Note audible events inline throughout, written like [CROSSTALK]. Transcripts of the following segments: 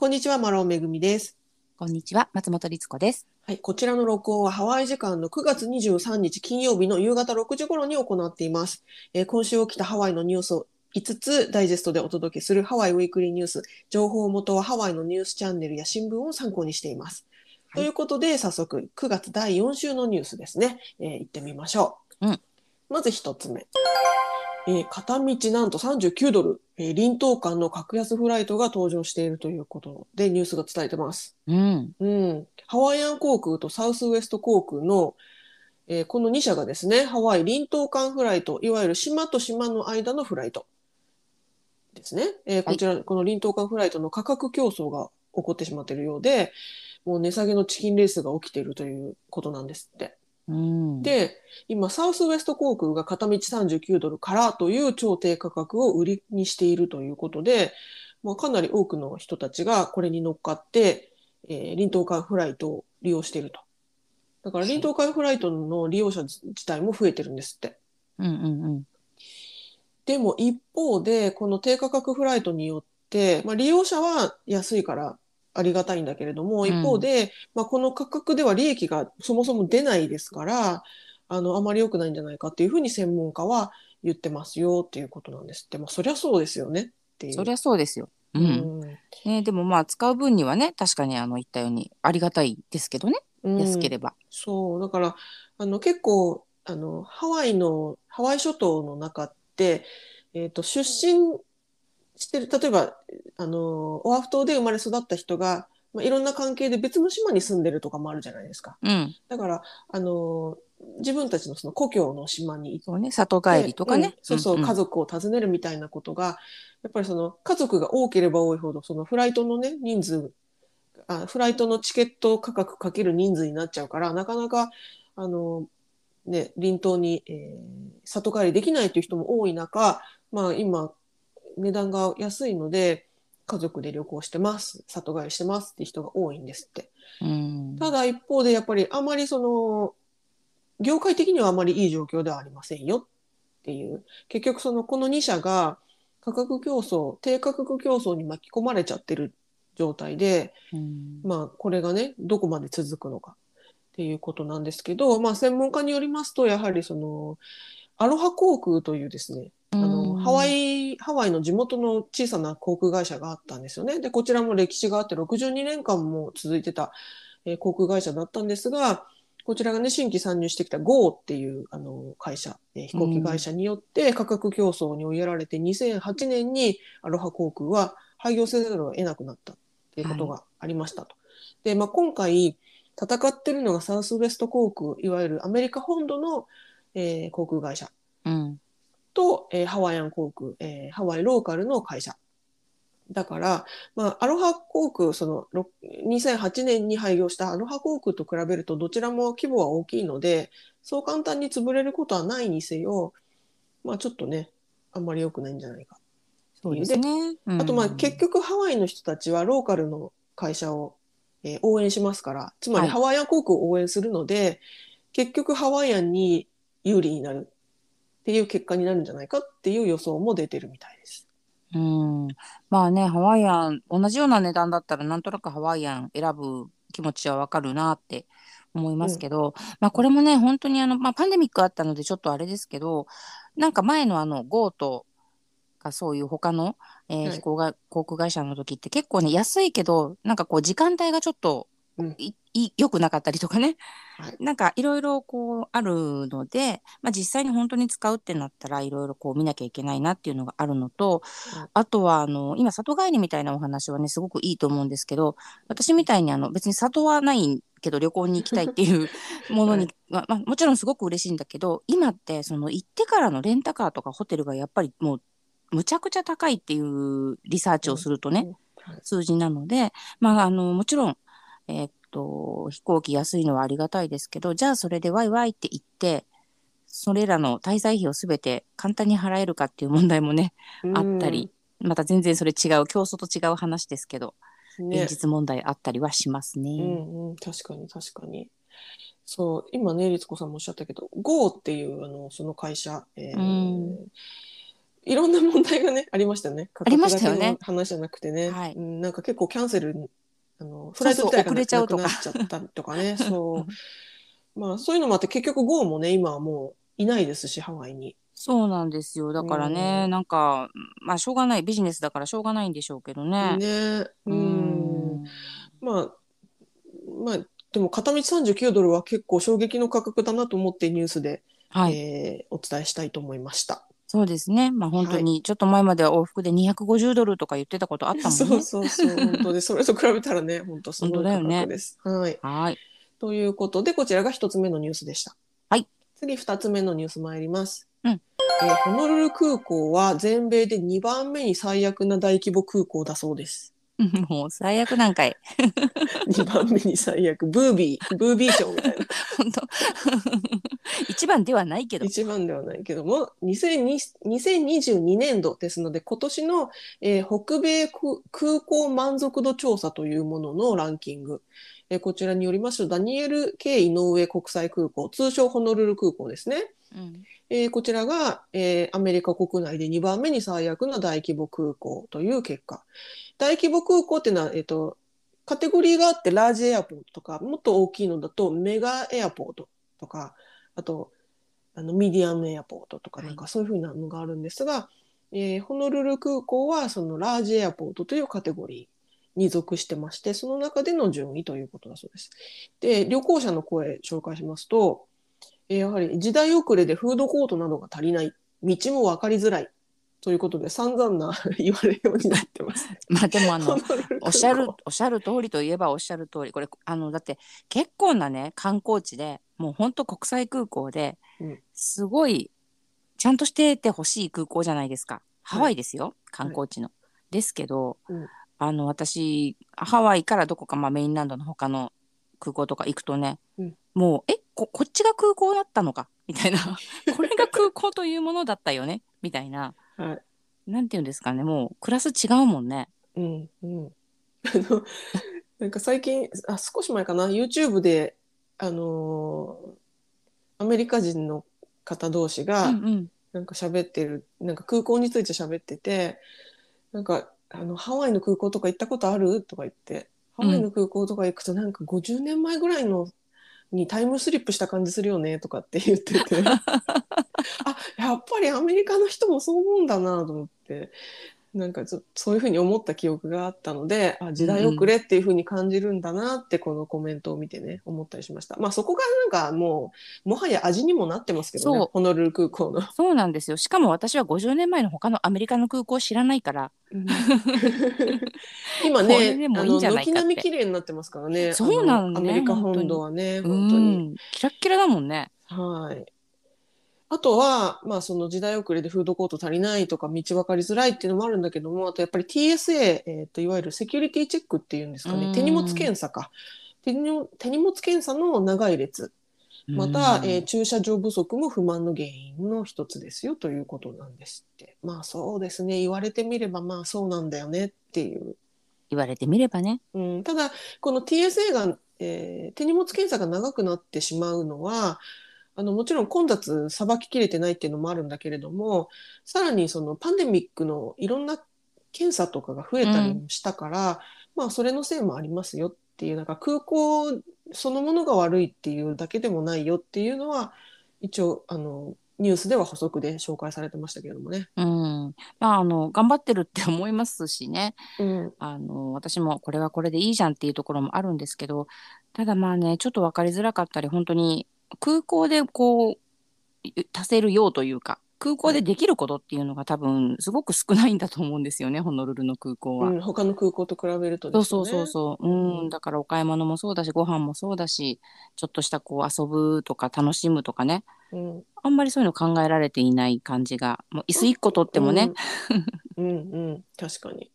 こんにちは、マロンめぐみです。こんにちは、松本律子です。はい、こちらの録音はハワイ時間の9月23日金曜日の夕方6時頃に行っています。えー今週起きたハワイのニュースを5つダイジェストでお届けするハワイウィークリーニュース。情報元はハワイのニュースチャンネルや新聞を参考にしています。はいということで、早速9月第4週のニュースですね。えー行ってみましょう。うんまず1つ目。えー片道なんと39ドル、えー、臨島間の格安フライトが登場しているということでニュースが伝えてます。うん。うん、ハワイアン航空とサウスウエスト航空の、えーこの2社がですね、ハワイ臨島間フライト、いわゆる島と島の間のフライトですね。えーこちら、この臨島間フライトの価格競争が起こってしまっているようで、もう値下げのチキンレースが起きているということなんですって。うん、で、今、サウスウエスト航空が片道39ドルからという超低価格を売りにしているということで、まあ、かなり多くの人たちがこれに乗っかって、えー、臨島間フライトを利用していると。だから、臨島間フライトの利用者自体も増えてるんですって。うんうんうん。でも一方で、この低価格フライトによって、まあ、利用者は安いからありがたいんだけれども、うん一方で、まあ、この価格では利益がそもそも出ないですから、あの、あまり良くないんじゃないかっていうふうに専門家は言ってますよっていうことなんですって。まあ、そりゃそうですよねっていう。そりゃそうですよ。う。うんん。ね、でもまあ使う分にはね、確かにあの言ったようにありがたいですけどね、うん安ければ。そう、だから、あの、結構、あの、ハワイの、ハワイ諸島の中って、えっと、出身してる、例えば、あの、オアフ島で生まれ育った人が、まあ、いろんな関係で別の島に住んでるとかもあるじゃないですか。うん。だから、あの、自分たちのその故郷の島に行っそうね、里帰りとかうんね。そうそう、んん家族を訪ねるみたいなことが、やっぱりその家族が多ければ多いほど、そのフライトのね、人数、あフライトのチケット価格かける人数になっちゃうから、なかなか、あの、ね、臨島に、えー里帰りできないという人も多い中、まあ今、値段が安いので、家族で旅行してます、里帰りしてますって人が多いんですって。うん。ただ一方でやっぱりあまりその業界的にはあまりいい状況ではありませんよっていう結局そのこの2社が価格競争低価格競争に巻き込まれちゃってる状態でうんまあこれがねどこまで続くのかっていうことなんですけどまあ専門家によりますとやはりそのアロハ航空というですねあのハワイハワイの地元の小さな航空会社があったんですよね。でこちらも歴史があって62年間も続いてた、えー航空会社だったんですがこちらがね新規参入してきた GO っていうあの会社、えー飛行機会社によって価格競争に追いやられて2008年にアロハ航空は廃業せざるを得なくなったっていうことがありましたと。で、まあ、今回戦ってるのがサウスウエスト航空いわゆるアメリカ本土の、えー航空会社えーハワイアン航空、えーハワイローカルの会社。だから、まあ、アロハ航空、その、ろ2008年に廃業したアロハ航空と比べると、どちらも規模は大きいので、そう簡単に潰れることはないにせよ、まあ、ちょっとね、あんまり良くないんじゃないか。そうですね。あと、まあ、うん結局、ハワイの人たちはローカルの会社を、えー応援しますから、つまりはいハワイアン航空を応援するので、結局ハワイアンに有利になるっていう結果になるんじゃないかっていう予想も出てるみたいです。うん。まあね、ハワイアン、同じような値段だったら、なんとなくハワイアン選ぶ気持ちはわかるなって思いますけど、まあこれもね、本当にあの、まあパンデミックあったのでちょっとあれですけど、なんか前のあの、ゴートがそういう他の、えーはい飛行が航空会社の時って結構ね、安いけど、なんかこう時間帯がちょっとうん。いい良くなかったりとかね、はい。なんかいろいろこうあるので、まあ、実際に本当に使うってなったらいろいろこう見なきゃいけないなっていうのがあるのと、うんあとはあの今里帰りみたいなお話はねすごくいいと思うんですけど私みたいにあの別に里はないけど旅行に行きたいっていう [LAUGHS] ものに、まあまあ、もちろんすごく嬉しいんだけど今ってその行ってからのレンタカーとかホテルがやっぱりもうむちゃくちゃ高いっていうリサーチをするとね、数字なので、まあ、あのもちろん、えーっと飛行機安いのはありがたいですけどじゃあそれでワイワイって言ってそれらの滞在費をすべて簡単に払えるかっていう問題もね、あったり、また全然それ違う競争と違う話ですけど、うんね現実問題あったりはしますね。うんうん、確かに確かに。そう、今ね、律子さんもおっしゃったけど、GO っていう、あの、その会社、えーうんいろんな問題がねありましたよね。ありましたよね話じゃなくてね、はいうん、なんか結構キャンセルにあのフライト遅れちゃうとかちゃったとかねそう。まあそういうのもあって結局 GO もね今はもういないですしハワイに。そうなんですよ。だからね、うん。なんかまあしょうがないビジネスだからしょうがないんでしょうけどね。ね。ううん。まあまあでも片道39ドルは結構衝撃の価格だなと思ってニュースで、はい、えーお伝えしたいと思いました。そうですねまあ本当にちょっと前までは往復で250ドルとか言ってたことあったもんね。そうそうそう本当で [LAUGHS] それと比べたらね本当すごい価本当だよね格です。はいはいということでこちらが一つ目のニュースでした。はい。次二つ目のニュース参ります。うんえーホノルル空港は全米で2番目に最悪な大規模空港だそうです。[LAUGHS] もう最悪なんかい2番目に最悪。ブービー、ブービー賞みたいな。[LAUGHS] 本当 [LAUGHS] 一番ではないけど一番ではないけども、2020 2022年度ですので、今年の、えー北米空空港満足度調査というもののランキング。えーこちらによりますと、ダニエル・ K・ 井上国際空港、通称ホノルル空港ですね。うんえーこちらが、えーアメリカ国内で2番目に最悪な大規模空港という結果。大規模空港っていうのは、えっ、と、カテゴリーがあって、ラージエアポートとか、もっと大きいのだと、メガエアポートとか、あと、あの、ミディアムエアポートとか、はい。なんかそういうふうなのがあるんですが、えーホノルル空港は、そのラージエアポートというカテゴリーに属してまして、その中での順位ということだそうです。で、旅行者の声紹介しますと、えーやはり時代遅れでフードコートなどが足りない、道も分かりづらいということで散々な [LAUGHS] 言われるようになってます。[LAUGHS] まあでもあの [LAUGHS] おっしゃるおっしゃる通りといえばおっしゃる通りこれあのだって結構なね観光地でもうほんと国際空港でうん。すごいちゃんとしててほしい空港じゃないですか。ハワイですよ、観光地の。ですけど、うん。あの私ハワイからどこか、まあ、メインランドの他の空港とか行くとね、うん。もうえここっちが空港だったのか？みたいな。これが空港というものだったよね？みたいなはい。なんていうんですかねもうクラス違うもんね。うんうん。あの、[LAUGHS] なんか最近、あ、少し前かな、YouTube で、あのーアメリカ人の方同士が、うんうんなんか喋ってる、なんか空港について喋ってて、なんか、あの、ハワイの空港とか行ったことある？とか言って、ハワイの空港とか行くとなんか50年前ぐらいのにタイムスリップした感じするよねとかって言ってて、[LAUGHS] あ、やっぱりアメリカの人もそう思うんだなと思って、なんかそういうふうに思った記憶があったので、あ、時代遅れっていうふうに感じるんだなってこのコメントを見てね、思ったりしました。まあそこがなんかもう、もはや味にもなってますけどねホノルル空港の。そうなんですよ。しかも私は50年前の他のアメリカの空港を知らないから、[LAUGHS] 今ね、軒並み綺麗になってますからね。そうなのねあアメリカ本土はね、う本当に。ん、キラッキラだもんね。はい。あとは、まあ、その時代遅れでフードコート足りないとか、道分かりづらいっていうのもあるんだけども、あとやっぱり TSA、えっと、いわゆるセキュリティチェックっていうんですかね、うん手荷物検査か。手荷物手荷物検査の長い列。また、うんえー駐車場不足も不満の原因の一つですよということなんですって。まあそうですね、言われてみればまあそうなんだよねっていう。言われてみればね。うん、ただ、この TSA が、えー手荷物検査が長くなってしまうのは、あのもちろん混雑さばききれてないっていうのもあるんだけれども、さらにそのパンデミックのいろんな検査とかが増えたりもしたから、まあそれのせいもありますよっていう、なんか空港そのものが悪いっていうだけでもないよっていうのは、一応、あの、ニュースでは補足で紹介されてましたけれどもね。うん。まあ、あの、頑張ってるって思いますしね。うん。あの、私もこれはこれでいいじゃんっていうところもあるんですけど、ただまあね、ちょっと分かりづらかったり、本当に空港でこう、足せるようというか、空港でできることっていうのが多分すごく少ないんだと思うんですよね、ホノルルの空港は。うん、他の空港と比べるとそうそう。そうそう。うん、だからお買い物もそうだし、ご飯もそうだし、ちょっとしたこう遊ぶとか楽しむとかね、うん。あんまりそういうの考えられていない感じが、もう椅子一個取ってもね、うん、うん、うん、確かに。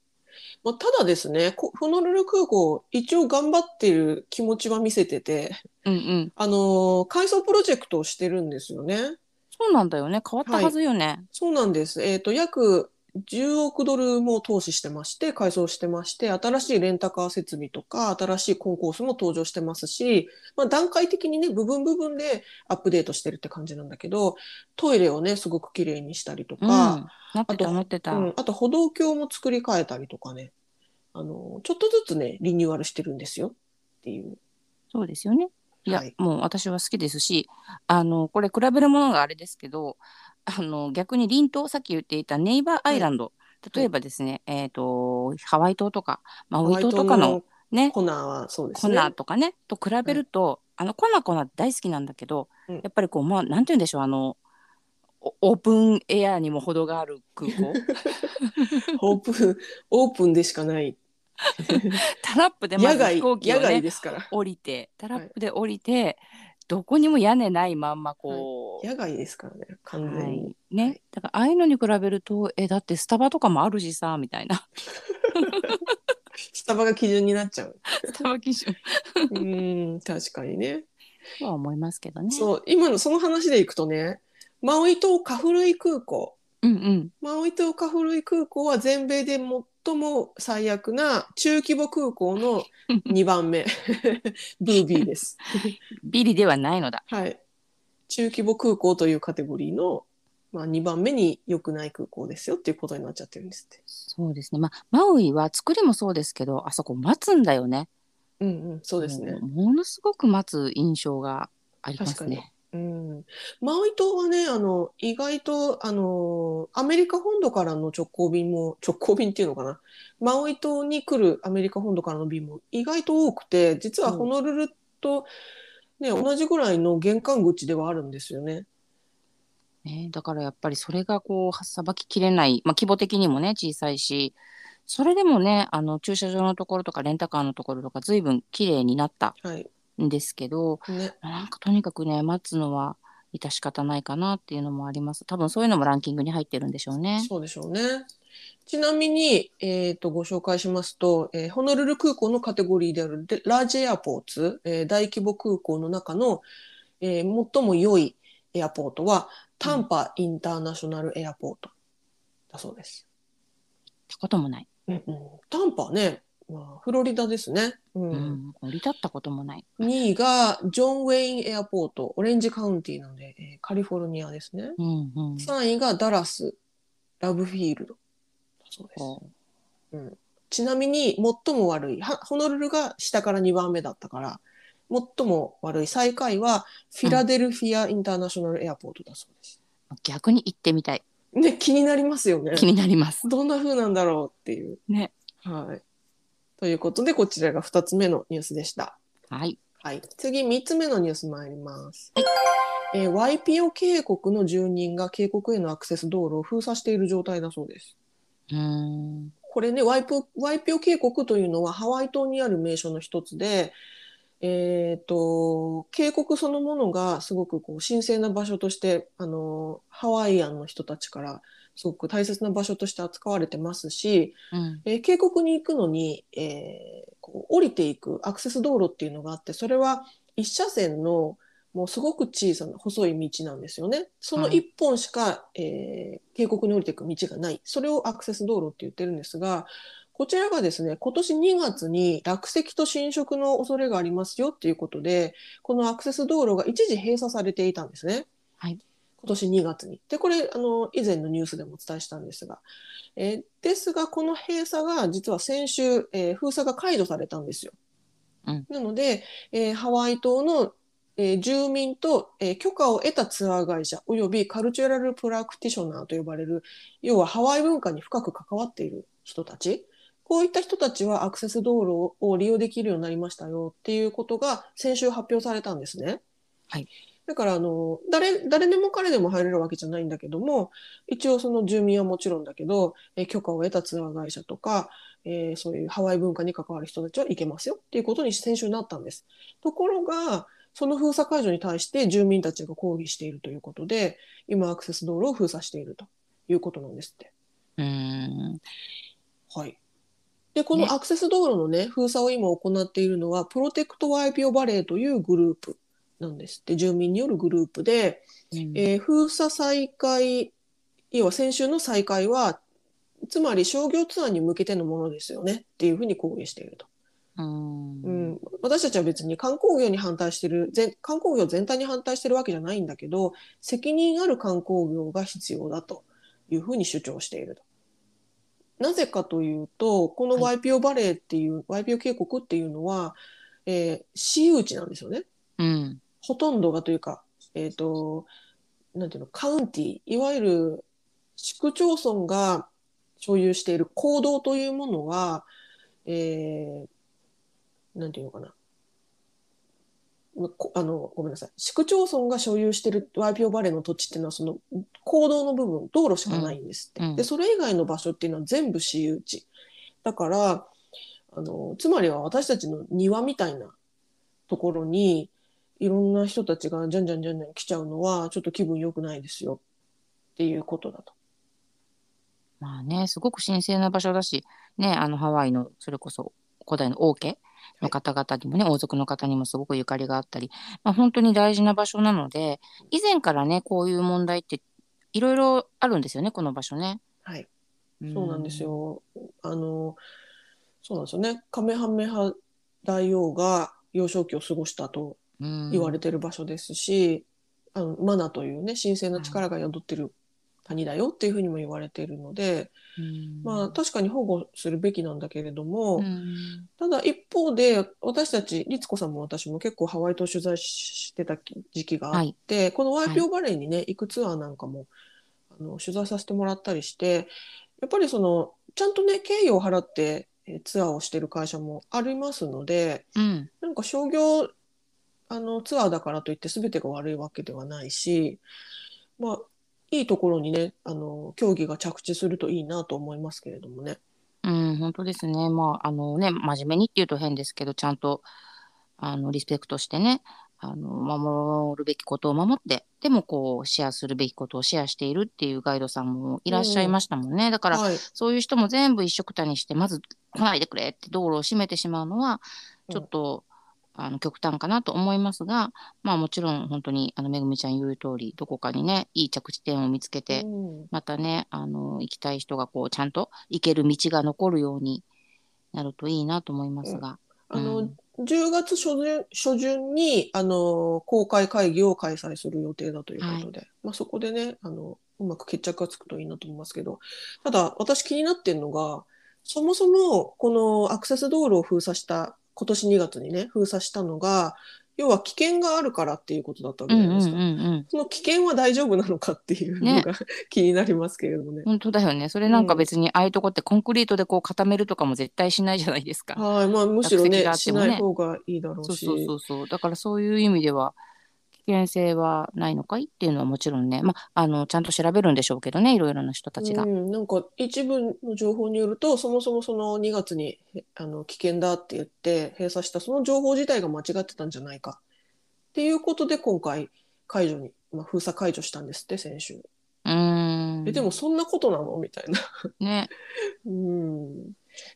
まあ、ただですね、こホノルル空港、一応頑張ってる気持ちは見せてて、うんうん。あのー改装プロジェクトをしてるんですよね。そうなんだよね。変わったはずよね。そうなんです。えっと、約10億ドルも投資してまして、改装してまして、新しいレンタカー設備とか、新しいコンコースも登場してますし、まあ、段階的にね、部分部分でアップデートしてるって感じなんだけど、トイレをね、すごく綺麗にしたりとうん、か、あとあと歩道橋も作り変えたりとかね、あの、ちょっとずつね、リニューアルしてるんですよ。っていう。そうですよね。いや、はい。もう私は好きですし、あの、これ比べるものがあれですけど、あの、逆に隣島、さっき言っていたネイバーアイランド、例えばですね、えっ、と、ハワイ島とか、マウイ島とかのね、コナーはそうですコね。ナとかね、と比べると、あの、コナコナ大好きなんだけど、うん。やっぱりこう、まあ、なんて言うんでしょう、あの、おオープンエアにも程がある空港。[LAUGHS] オープン、オープンでしかない。[LAUGHS] タラップでまず飛行機を野外ねですから。降りてタラップで降りて、どこにも屋根ないまんまこう、野外ですからね、完全はに。い、ね、だからああいうのに比べるとえだってスタバとかもあるしさみたいな [LAUGHS] スタバが基準になっちゃう。スタバ基準うーん、確かにね。とは思いますけどね。そう、今のその話でいくとね、マウイ島カフルイ空港。うんうんマウイ島カフルイ空港は全米で最も最悪な中規模空港の [LAUGHS] 2番目。[LAUGHS] ブービーです。[LAUGHS] ビリではないのだ。はい。中規模空港というカテゴリーの、まあ、2番目に良くない空港ですよっていうことになっちゃってるんですって。そうですね。まあマウイは作りもそうですけどあそこ待つんだよね。うんうん、そうですね。ものすごく待つ印象がありますね。うん、マウイ島はね、あの、意外と、あの、アメリカ本土からの直行便も、直行便っていうのかな？マウイ島に来るアメリカ本土からの便も意外と多くて、実はホノルルと、ね、同じぐらいの玄関口ではあるんですよね。ね、だからやっぱりそれがこうさばききれない、まあ、規模的にもね小さいしそれでもねあの駐車場のところとかレンタカーのところとか随分綺麗になったはい。んですけどね。なんかとにかくね待つのは致し方ないかなっていうのもあります多分そういうのもランキングに入ってるんでしょうね。そうでしょうね。ちなみに、えっと、ご紹介しますと、えーホノルル空港のカテゴリーであるでラージエアポーツ、えー大規模空港の中の、えー最も良いエアポートは、タンパインターナショナルエアポートだそうです。ってこともない、うんうん、タンパはね、まあ、フロリダですね。うんうん降り立ったこともない。2位がジョン・ウェインエアポート、オレンジカウンティなので、えーカリフォルニアですね。うんうん3位がダラス、ラブフィールドだそうです。こちなみに最も悪いはホノルルが下から2番目だったから最も悪い最下位はフィラデルフィア・インターナショナル・エアポートだそうです。う逆に行ってみたいね気になりますよね。気になります。どんな風なんだろうっていう。ね。はい。ということでこちらが2つ目のニュースでした。はい。はい、次3つ目のニュース参ります。えー、ワイピオ渓谷の住人が渓谷へのアクセス道路を封鎖している状態だそうです。うーんこれねワイプワイピオ渓谷というのはハワイ島にある名所の一つで、えー、と渓谷そのものがすごくこう神聖な場所としてあのハワイアンの人たちからすごく大切な場所として扱われてますし、うんえー渓谷に行くのに、えーこう降りていくアクセス道路っていうのがあってそれは一車線のもうすごく小さな細い道なんですよね。その一本しか、えー渓谷に降りていく道がない。それをアクセス道路って言ってるんですが、こちらがですね、今年2月に落石と侵食の恐れがありますよっていうことで、このアクセス道路が一時閉鎖されていたんですね。はい今年2月に。で、これ、あの、以前のニュースでもお伝えしたんですが、えーですが、この閉鎖が実は先週、えー封鎖が解除されたんですよ。うんなので、えーハワイ島の、えー住民と、えー許可を得たツアー会社および cultural practitioner と呼ばれる要はハワイ文化に深く関わっている人たちこういった人たちはアクセス道路を利用できるようになりましたよっていうことが先週発表されたんですね。はいだからあの誰誰でも彼でも入れるわけじゃないんだけども一応その住民はもちろんだけど、えー許可を得たツアー会社とか、えーそういうハワイ文化に関わる人たちは行けますよっていうことに先週なったんです。ところがその封鎖解除に対して住民たちが抗議しているということで今アクセス道路を封鎖しているということなんですって。うーんはい。で、こねのアクセス道路のね、封鎖を今行っているのは、プロテクトワイピオバレーというグループなんですって、住民によるグループで、うんえー封鎖再開、要は先週の再開は、つまり商業ツアーに向けてのものですよねっていうふうに抗議していると。うんうん、私たちは別に観光業に反対してる全観光業全体に反対してるわけじゃないんだけど責任ある観光業が必要だというふうに主張していると。なぜかというとこのはワイピオバレーっていう、ワイピオ渓谷っていうのは、えー私有地なんですよね。うんほとんどがというか、えっ、と、なんていうの、カウンティ、いわゆる市区町村が所有している行動というものは、えー、なんていうのかな。あの、ごめんなさい。市区町村が所有しているワイピオバレーの土地っていうのは、その行動の部分、道路しかないんですって。うんうんで、それ以外の場所っていうのは全部私有地。だから、あの、つまりは私たちの庭みたいなところに、いろんな人たちがじゃんじゃんじゃんじゃん来ちゃうのは、ちょっと気分良くないですよっていうことだと。まあねすごく神聖な場所だしねあのハワイのそれこそ古代の王家の方々にもね、王族の方にもすごくゆかりがあったり、まあ、本当に大事な場所なので以前からねこういう問題っていろいろあるんですよねこの場所ね。はい。そうなんです。よ。あの、そうなんですよね。カメハメハ大王が幼少期を過ごしたとうん言われてる場所ですし、あのマナというね、神聖な力が宿ってる谷だよっていうふうにも言われているので、うん。まあ確かに保護するべきなんだけれども、うん。ただ一方で私たち律子さんも私も結構ハワイ島取材してた時期があって、このワイピオバレーにね、行くツアーなんかもあの取材させてもらったりしてやっぱりそのちゃんとね敬意を払ってえーツアーをしてる会社もありますのでうん。なんか商業あのツアーだからといって全てが悪いわけではないしまあいいところにねあの競技が着地するといいなと思いますけれどもね。うん、本当ですね。まあ、あのね、真面目にっていうと変ですけど、ちゃんと、あの、リスペクトしてね、あの、守るべきことを守って、でもこう、シェアするべきことをシェアしているっていうガイドさんもいらっしゃいましたもんね。だから、はい、そういう人も全部一緒くたにして、まず来ないでくれって道路を閉めてしまうのは、ちょっと、あの極端かなと思いますが、まあもちろん本当に、あの、めぐみちゃん言う通り、どこかにね、いい着地点を見つけて、うん。またね、あの、行きたい人がこう、ちゃんと行ける道が残るようになるといいなと思いますが。あの、うん。10月初旬初旬にあの公開会議を開催する予定だということで、まあ、そこでねあのうまく決着がつくといいなと思いますけどただ私気になってるのがそもそもこのアクセス道路を封鎖した今年2月にね封鎖したのが要は危険があるからっていうことだったわけうんじゃないですか。うんうんうん。その危険は大丈夫なのかっていうのが、[LAUGHS] 気になりますけれどもね。本当だよね。それなんか別に、ああいうとこってコンクリートでこう固めるとかも絶対しないじゃないですか。はい、まあむしろ落石ねしない方がいいだろうし。そうそうそうそう。だからそういう意味では、危険性はないのかい？っていうのはもちろんね、まあ、あの、ちゃんと調べるんでしょうけどね、いろいろな人たちが。うん、なんか一部の情報によるとそもそもその2月にへあの危険だって言って閉鎖したその情報自体が間違ってたんじゃないかっていうことで今回解除に、まあ、封鎖解除したんですって先週。うーん。えでもそんなことなの？みたいな。ね。[LAUGHS] うん。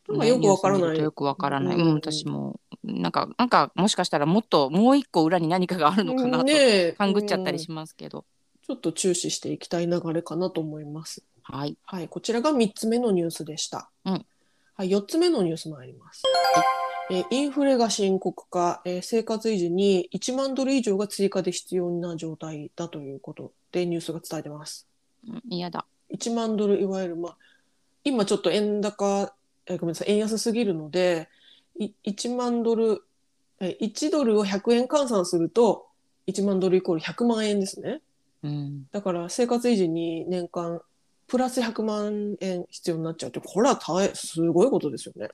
なんかねよくわからない。よくわからない。ううんん、私も、なんか、なんか、もしかしたらもっと、もう一個裏に何かがあるのかなと、勘ぐっちゃったりうんしますけど。ちちょっと注視していきたい流れかなと思います。はい。はい、こちらが3つ目のニュースでした。うんはい、4つ目のニュース参ります。えーインフレが深刻化、えー生活維持に1万ドル以上が追加で必要な状態だということでニュースが伝えてます。うん嫌だ。1万ドルいわゆる、まあ、今ちょっと円高、えーごめんなさい、円安すぎるので、い1万ドル、えー1ドルを100円換算すると、1万ドルイコール100万円ですね。うん。だから生活維持に年間プラス100万円必要になっちゃうって、これはすごいことですよね。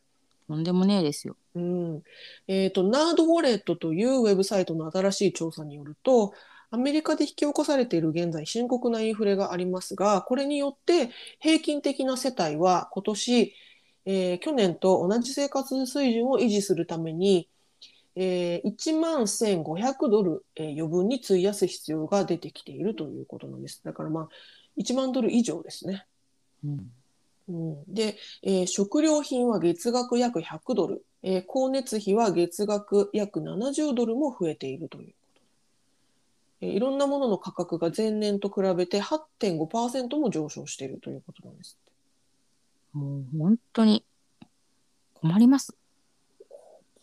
とんでもねえですよ。うん。えっ、と、ナードウォレットというウェブサイトの新しい調査によると、アメリカで引き起こされている現在深刻なインフレがありますが、これによって平均的な世帯は今年、えー去年と同じ生活水準を維持するために、えー1万1500ドル、えー余分に費やす必要が出てきているということなんです。だからまあ、1万ドル以上ですね。うん。うん、で、えー食料品は月額約100ドル、えー光熱費は月額約70ドルも増えているということ。えーいろんなものの価格が前年と比べて8.5%も上昇しているということなんです。もう本当に困ります。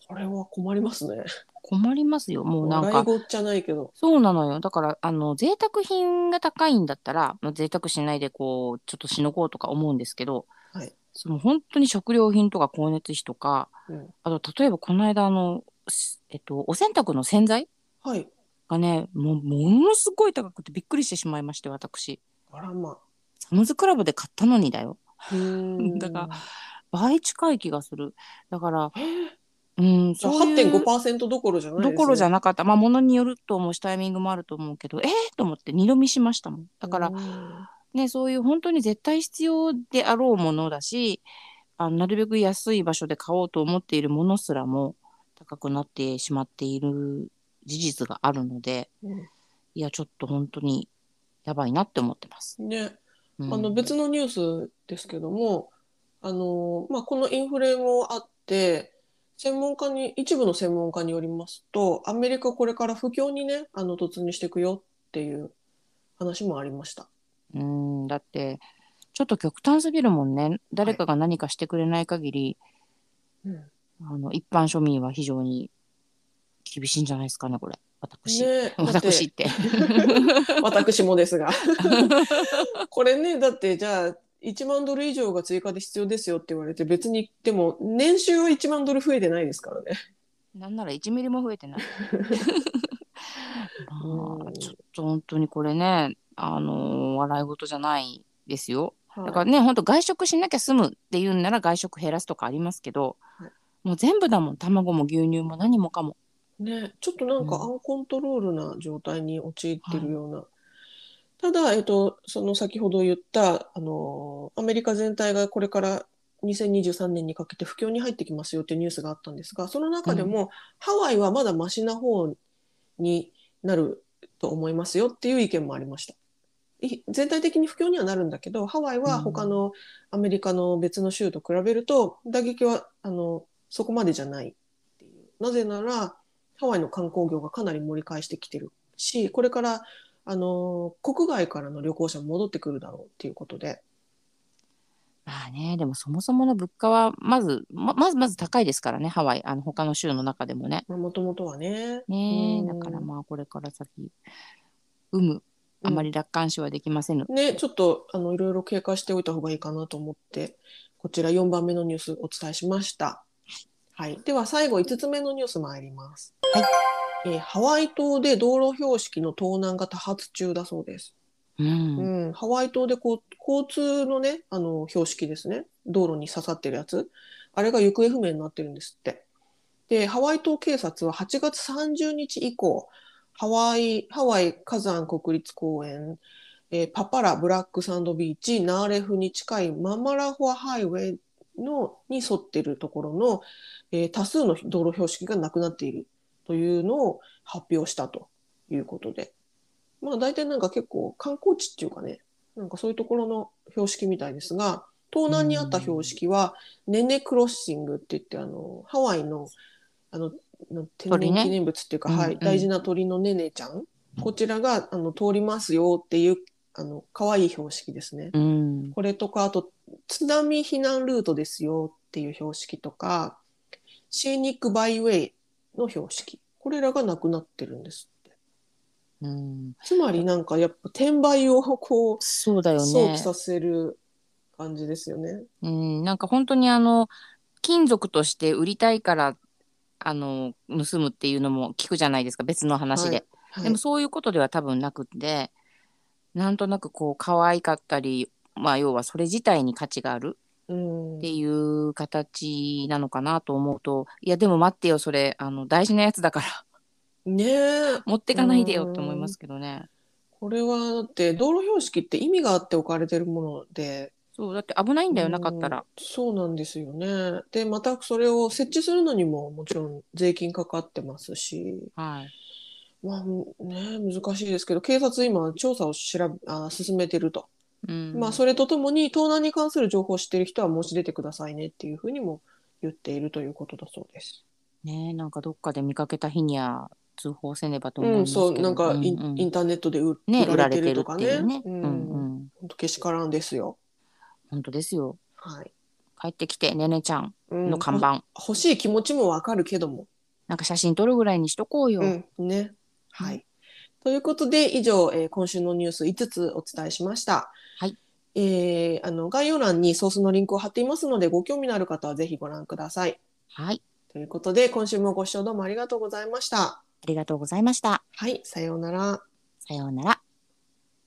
これは困りますね。困りますよ。もうなんか笑い。ごっちゃないけど。そうなのよ。だから、あの、贅沢品が高いんだったら、まあ、贅沢しないで、こう、ちょっとしのこうとか思うんですけど、はいその本当に食料品とか光熱費とか、うんあと、例えばこの間、あの、しえっと、お洗濯の洗剤はい。がね、もう、ものすごい高くてびっくりしてしまいまして、私。あらまあ。サムズクラブで買ったのにだよ。だから倍近い気がする。だから、えーうん、じゃあそういう8.5%どころじゃない。どころじゃなかった。まあ、ものによると思うし、タイミングもあると思うけど、えー、と思って二度見しましたもん。だから、うんね、そういう本当に絶対必要であろうものだし、あなるべく安い場所で買おうと思っているものすらも高くなってしまっている事実があるので、うんいや、ちょっと本当にやばいなって思ってます。ね、うんあの別のニュースですけども、あのまあ、このインフレもあって専門家に一部の専門家によりますとアメリカこれから不況にねあの突入していくよっていう話もありました。うん、だって、ちょっと極端すぎるもんね。誰かが何かしてくれない限り、うんあの一般庶民は非常に厳しいんじゃないですかね、これ。私。ね、私って。[LAUGHS] 私もですが [LAUGHS] これねだってじゃあ1万ドル以上が追加で必要ですよって言われて別にでも年収は1万ドル増えてないですからね。なんなら1ミリも増えてない。[LAUGHS] まあ、うんちょっと本当にこれね、あのー笑い事じゃないですよ。はいだからね、本当外食しなきゃ済むっていうんなら外食減らすとかありますけど、はいもう全部だもん。卵も牛乳も何もかも。ね、ちょっとなんかうんアンコントロールな状態に陥ってるような。ただ、えっと、その先ほど言った、あの、アメリカ全体がこれから2023年にかけて不況に入ってきますよっていうニュースがあったんですが、その中でも、ハワイはまだマシな方になると思いますよっていう意見もありました。い全体的に不況にはなるんだけど、ハワイは他のアメリカの別の州と比べると、打撃はあのそこまでじゃないっていう。なぜなら、ハワイの観光業がかなり盛り返してきてるし、これからあの国外からの旅行者も戻ってくるだろうっていうことで、まあね、でもそもそもの物価はまず、ままずまず高いですからね、ハワイ、あの他の州の中でもね。もともとはね。ねうんだからまあこれから先、有無、あまり楽観視はできませぬ。ね、ちょっとあのいろいろ警戒しておいた方がいいかなと思って、こちら4番目のニュースお伝えしました。はい、では最後5つ目のニュース参ります。はいえーハワイ島で道路標識の盗難が多発中だそうです。うん。うん、ハワイ島でこう交通のね、あの標識ですね、道路に刺さってるやつ、あれが行方不明になってるんですって。で、ハワイ島警察は8月30日以降、ハワイ、ハワイ火山国立公園、えーパパラブラックサンドビーチ、ナーレフに近いママラホアハイウェイのに沿ってるところの、えー多数の道路標識がなくなっているというのを発表したということで。まあ大体なんか結構観光地っていうかね、なんかそういうところの標識みたいですが、盗難にあった標識は、ネネクロッシングって言って、あの、ハワイの、あの、の天然記念物っていうか、はい、大事な鳥のネネちゃん、こちらがあの通りますよっていう、あの、可愛い標識ですね。うん。これとか、あと、津波避難ルートですよっていう標識とか、シーニックバイウェイの標識。これらがなくなってるんですって。うん、つまりなんかやっぱ転売をこう、そうだよね想起。させる感じですよね。うん、なんか本当にあの金属として売りたいからあの盗むっていうのも聞くじゃないですか別の話で、はいでもそういうことでは多分なくってなんとなくこう可愛かったりまあ要はそれ自体に価値があるうんっていう形なのかなと思うといやでも待ってよそれあの大事なやつだからねえ。持ってかないでよって思いますけどねこれはだって道路標識って意味があって置かれてるもので。そうだって危ないんだよなかったうんらそうなんですよね。で、またそれを設置するのにももちろん税金かかってますし。はい、まあね、難しいですけど、警察今調査を調べあ進めてると。うん、まあそれとともに盗難に関する情報を知っている人は申し出てくださいねっていうふうにも言っているということだそうです。ねえなんかどっかで見かけた日には通報せねばと思いうん、ますけど、そう、なんかイン,、うんうんインターネットで売ね、売られてるとかね。うね。ううんんうん。本当けしからんですよ。本当ですよ。はい。帰ってきてねねちゃんうんの看板、ほ欲しい気持ちもわかるけども。なんか写真撮るぐらいにしとこうよ。うん、ね。はい。ということで、以上、えー今週のニュース5つお伝えしました。はい。えーあの、概要欄にソースのリンクを貼っていますので、ご興味のある方はぜひご覧ください。はい。ということで、今週もご視聴どうもありがとうございました。ありがとうございました。はい、さようなら。さようなら。